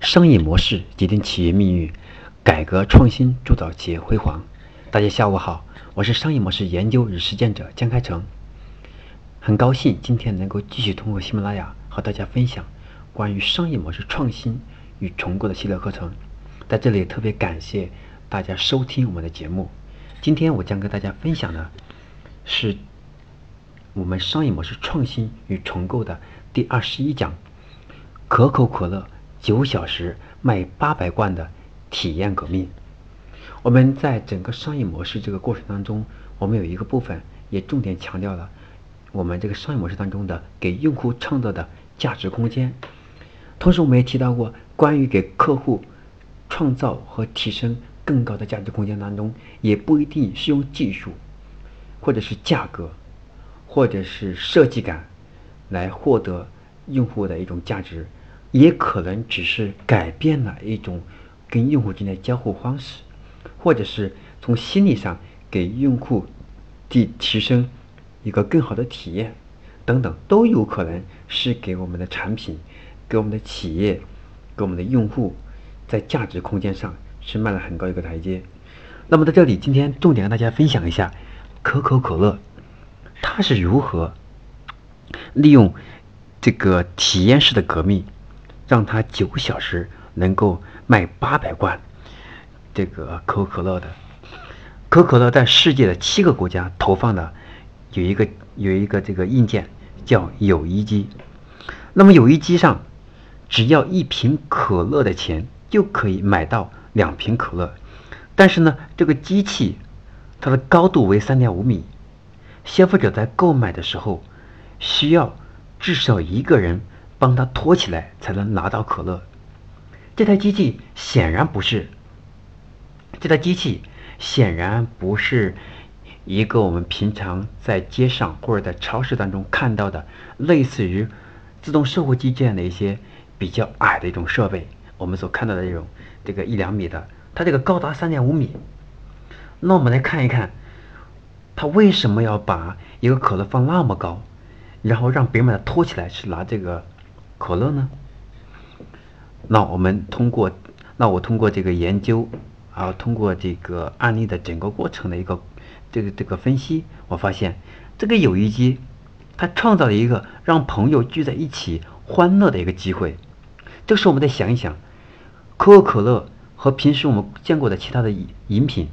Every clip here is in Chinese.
商业模式决定企业命运，改革创新铸造企业辉煌。大家下午好，我是商业模式研究与实践者江开成。很高兴今天能够继续通过喜马拉雅和大家分享关于商业模式创新与重构的系列课程。在这里特别感谢大家收听我们的节目。今天我将跟大家分享的是我们商业模式创新与重构的第二十一讲：可口可乐。九小时卖八百罐的体验革命。我们在整个商业模式这个过程当中，我们有一个部分也重点强调了我们这个商业模式当中的给用户创造的价值空间。同时，我们也提到过关于给客户创造和提升更高的价值空间当中，也不一定是用技术，或者是价格，或者是设计感来获得用户的一种价值。也可能只是改变了一种跟用户之间的交互方式，或者是从心理上给用户提提升一个更好的体验，等等，都有可能是给我们的产品、给我们的企业、给我们的用户在价值空间上是迈了很高一个台阶。那么在这里，今天重点跟大家分享一下可口可乐，它是如何利用这个体验式的革命。让他九个小时能够卖八百罐这个可口可乐的，可口可乐在世界的七个国家投放的有一个有一个这个硬件叫友谊机。那么友谊机上只要一瓶可乐的钱就可以买到两瓶可乐，但是呢，这个机器它的高度为三点五米，消费者在购买的时候需要至少一个人。帮他托起来才能拿到可乐。这台机器显然不是，这台机器显然不是一个我们平常在街上或者在超市当中看到的类似于自动售货机这样的一些比较矮的一种设备。我们所看到的这种这个一两米的，它这个高达三点五米。那我们来看一看，他为什么要把一个可乐放那么高，然后让别人把它托起来去拿这个。可乐呢？那我们通过，那我通过这个研究，啊，通过这个案例的整个过程的一个这个这个分析，我发现这个友谊机，它创造了一个让朋友聚在一起欢乐的一个机会。这时候我们再想一想，可口可乐和平时我们见过的其他的饮品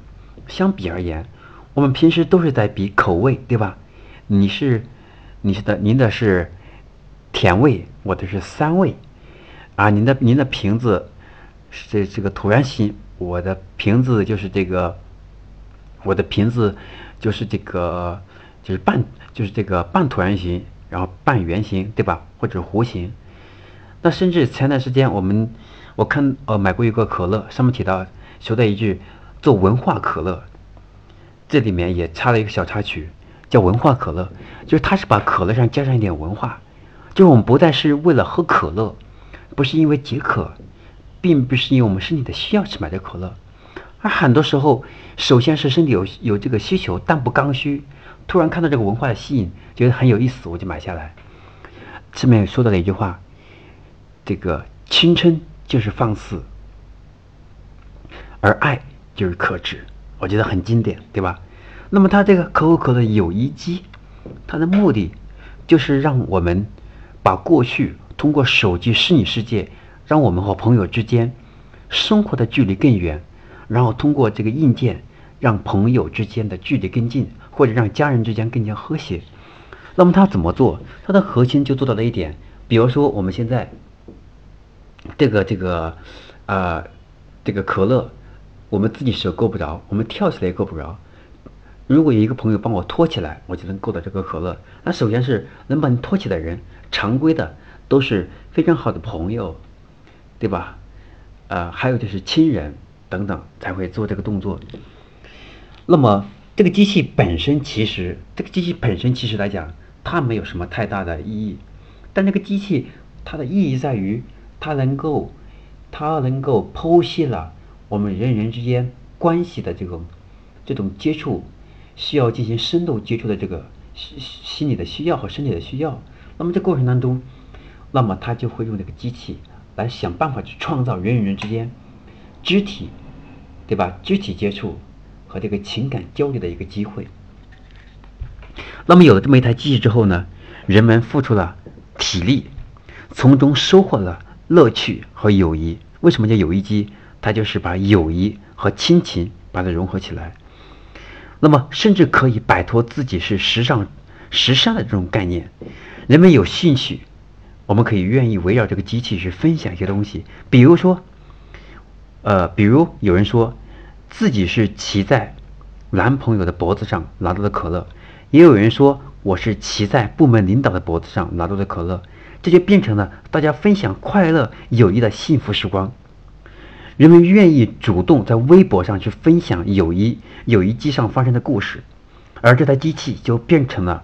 相比而言，我们平时都是在比口味，对吧？你是，你是的，您的是。甜味，我的是酸味，啊，您的您的瓶子是这这个椭圆形，我的瓶子就是这个，我的瓶子就是这个就是半就是这个半椭圆形，然后半圆形，对吧？或者弧形。那甚至前段时间我们我看呃买过一个可乐，上面提到说的一句做文化可乐，这里面也插了一个小插曲，叫文化可乐，就是它是把可乐上加上一点文化。就我们不再是为了喝可乐，不是因为解渴，并不是因为我们身体的需要去买这可乐，而很多时候，首先是身体有有这个需求，但不刚需，突然看到这个文化的吸引，觉得很有意思，我就买下来。这面说到了一句话，这个青春就是放肆，而爱就是克制，我觉得很经典，对吧？那么它这个可口可乐友谊机，它的目的就是让我们。把过去通过手机虚拟世界，让我们和朋友之间生活的距离更远，然后通过这个硬件，让朋友之间的距离更近，或者让家人之间更加和谐。那么它怎么做？它的核心就做到了一点，比如说我们现在这个这个啊这个可乐，我们自己手够不着，我们跳起来也够不着。如果有一个朋友帮我托起来，我就能够到这个可乐。那首先是能把你托起的人，常规的都是非常好的朋友，对吧？呃，还有就是亲人等等才会做这个动作。那么这个机器本身其实，这个机器本身其实来讲，它没有什么太大的意义。但这个机器它的意义在于，它能够，它能够剖析了我们人人之间关系的这种这种接触。需要进行深度接触的这个心心理的需要和身体的需要，那么这过程当中，那么他就会用这个机器来想办法去创造人与人之间肢体，对吧？肢体接触和这个情感交流的一个机会。那么有了这么一台机器之后呢，人们付出了体力，从中收获了乐趣和友谊。为什么叫友谊机？它就是把友谊和亲情把它融合起来。那么甚至可以摆脱自己是时尚、时尚的这种概念。人们有兴趣，我们可以愿意围绕这个机器去分享一些东西。比如说，呃，比如有人说自己是骑在男朋友的脖子上拿到的可乐。也有人说我是骑在部门领导的脖子上拿到的可乐，这就变成了大家分享快乐友谊的幸福时光。人们愿意主动在微博上去分享友谊友谊机上发生的故事，而这台机器就变成了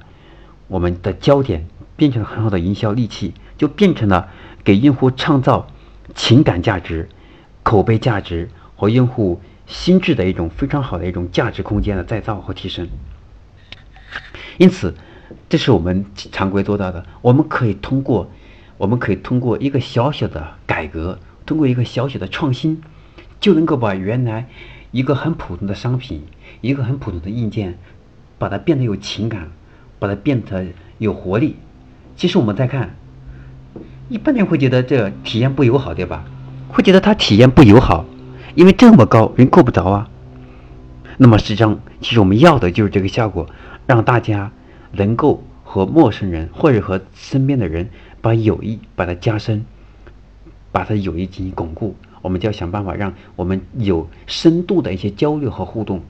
我们的焦点，变成了很好的营销利器，就变成了给用户创造情感价值、口碑价值和用户心智的一种非常好的一种价值空间的再造和提升。因此，这是我们常规做到的。我们可以通过，我们可以通过一个小小的改革，通过一个小小的创新，就能够把原来一个很普通的商品，一个很普通的硬件，把它变得有情感，把它变得有活力。其实我们再看，一般人会觉得这体验不友好，对吧？会觉得它体验不友好，因为这么高，人够不着啊。那么实际上，其实我们要的就是这个效果。让大家能够和陌生人或者和身边的人把友谊把它加深，把他友谊进行巩固。我们就要想办法让我们有深度的一些交流和互动，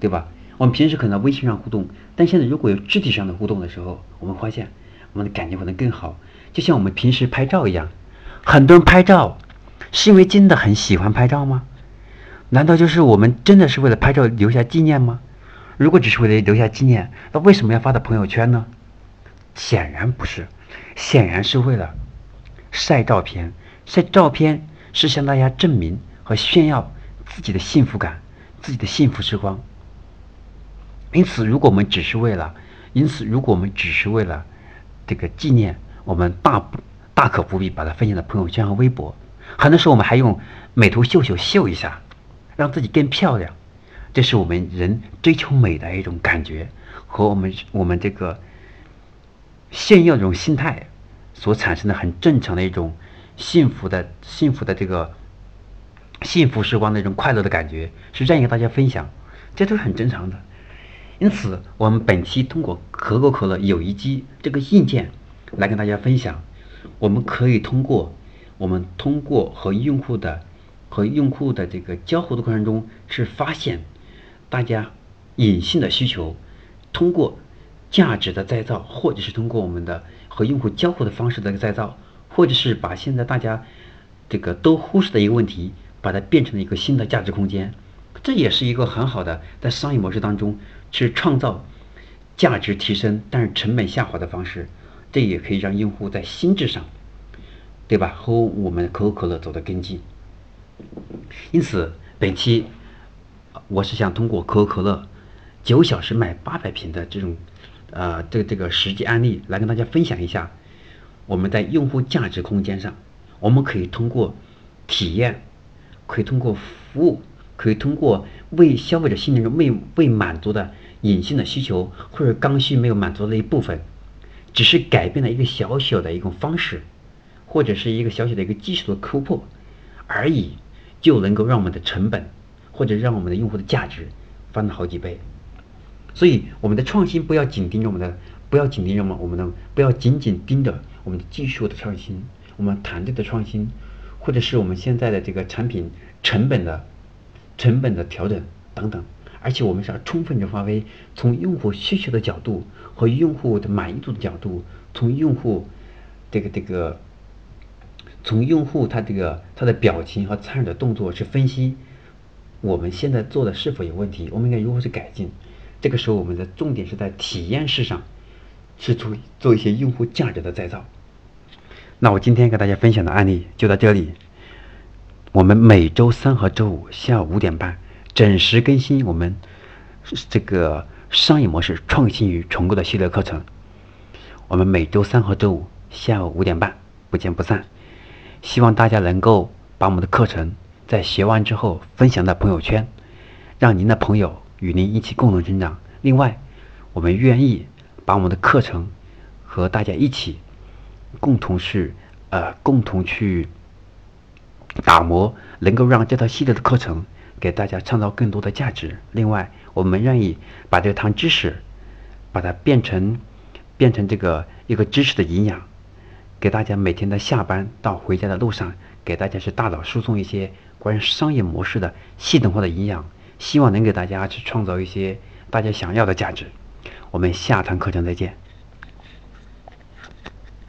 对吧？我们平时可能微信上互动，但现在如果有肢体上的互动的时候，我们发现我们的感觉可能更好。就像我们平时拍照一样，很多人拍照是因为真的很喜欢拍照吗？难道就是我们真的是为了拍照留下纪念吗？如果只是为了留下纪念，那为什么要发到朋友圈呢？显然不是，显然是为了晒照片。晒照片是向大家证明和炫耀自己的幸福感、自己的幸福时光。因此，如果我们只是为了，因此，如果我们只是为了这个纪念，我们大不大可不必把它分享到朋友圈和微博。很多时候，我们还用美图秀秀秀一下，让自己更漂亮。这是我们人追求美的一种感觉，和我们我们这个炫耀这种心态所产生的很正常的一种幸福的幸福的这个幸福时光的一种快乐的感觉，是愿意跟大家分享，这都是很正常的。因此，我们本期通过可口可乐友谊机这个硬件来跟大家分享，我们可以通过我们通过和用户的和用户的这个交互的过程中是发现。大家隐性的需求，通过价值的再造，或者是通过我们的和用户交互的方式的再造，或者是把现在大家这个都忽视的一个问题，把它变成了一个新的价值空间，这也是一个很好的在商业模式当中去创造价值提升，但是成本下滑的方式。这也可以让用户在心智上，对吧？和我们可口可乐走得更近。因此，本期。我是想通过可口可乐九小时卖八百瓶的这种，呃，这个这个实际案例来跟大家分享一下，我们在用户价值空间上，我们可以通过体验，可以通过服务，可以通过为消费者心中未未满足的隐性的需求或者刚需没有满足的一部分，只是改变了一个小小的一种方式，或者是一个小小的一个技术的突破而已，就能够让我们的成本。或者让我们的用户的价值翻了好几倍，所以我们的创新不要紧盯着我们的，不要紧盯着我们我们的，不要紧紧盯着我们的技术的创新，我们团队的创新，或者是我们现在的这个产品成本的成本的调整等等，而且我们是要充分的发挥从用户需求的角度和用户的满意度的角度，从用户这个这个从用户他这个他的表情和参与的动作去分析。我们现在做的是否有问题？我们应该如何去改进？这个时候，我们的重点是在体验式上，是做做一些用户价值的再造。那我今天给大家分享的案例就到这里。我们每周三和周五下午五点半准时更新我们这个商业模式创新与重构的系列课程。我们每周三和周五下午五点半不见不散。希望大家能够把我们的课程在学完之后分享到朋友圈，让您的朋友与您一起共同成长。另外，我们愿意把我们的课程和大家一起共同是呃共同去打磨，能够让这套系列的课程给大家创造更多的价值。另外，我们愿意把这堂知识把它变成变成这个一个知识的营养。给大家每天的下班到回家的路上，给大家是大脑输送一些关于商业模式的系统化的营养，希望能给大家去创造一些大家想要的价值。我们下堂课程再见。